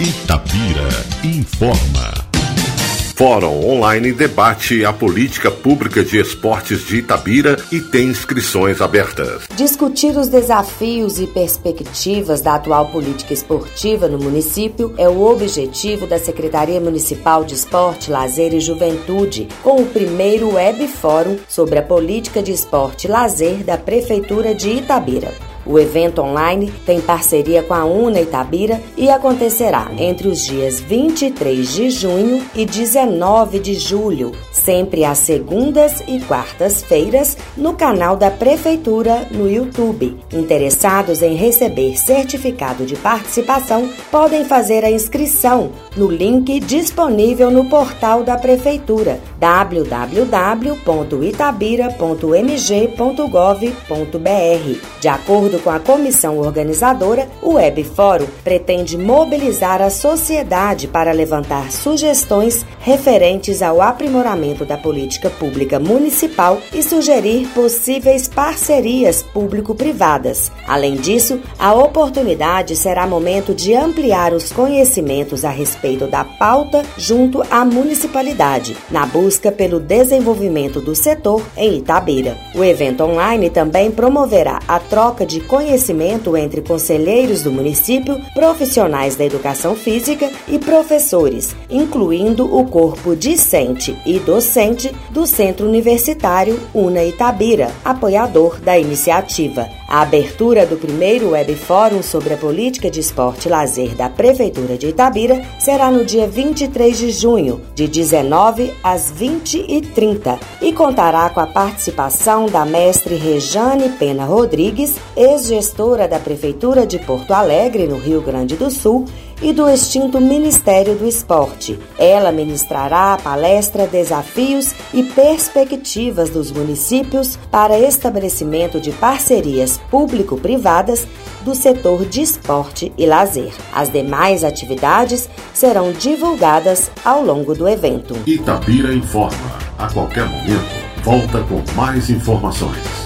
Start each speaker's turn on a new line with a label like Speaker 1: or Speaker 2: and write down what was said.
Speaker 1: Itapira informa. Fórum Online debate a política pública de esportes de Itabira e tem inscrições abertas.
Speaker 2: Discutir os desafios e perspectivas da atual política esportiva no município é o objetivo da Secretaria Municipal de Esporte, Lazer e Juventude, com o primeiro Web Fórum sobre a política de esporte e lazer da Prefeitura de Itabira. O evento online tem parceria com a UNA Itabira e acontecerá entre os dias 23 de junho e 19 de julho, sempre às segundas e quartas-feiras, no canal da Prefeitura no YouTube. Interessados em receber certificado de participação podem fazer a inscrição no link disponível no portal da Prefeitura www.itabira.mg.gov.br. De acordo acordo com a comissão organizadora, o Web Fórum pretende mobilizar a sociedade para levantar sugestões referentes ao aprimoramento da política pública municipal e sugerir possíveis parcerias público-privadas. Além disso, a oportunidade será momento de ampliar os conhecimentos a respeito da pauta junto à municipalidade, na busca pelo desenvolvimento do setor em Itabira. O evento online também promoverá a troca de conhecimento entre conselheiros do município, profissionais da educação física e professores, incluindo o corpo discente e docente do Centro Universitário Una Itabira, apoiador da iniciativa. A abertura do primeiro Web Fórum sobre a política de esporte e lazer da Prefeitura de Itabira será no dia 23 de junho, de 19 às 20h30, e contará com a participação da mestre Rejane Pena Rodrigues, ex-gestora da Prefeitura de Porto Alegre, no Rio Grande do Sul, e do extinto Ministério do Esporte. Ela ministrará a palestra Desafios e Perspectivas dos Municípios para estabelecimento de parcerias público-privadas do setor de esporte e lazer. As demais atividades serão divulgadas ao longo do evento.
Speaker 1: Itabira informa. A qualquer momento, volta com mais informações.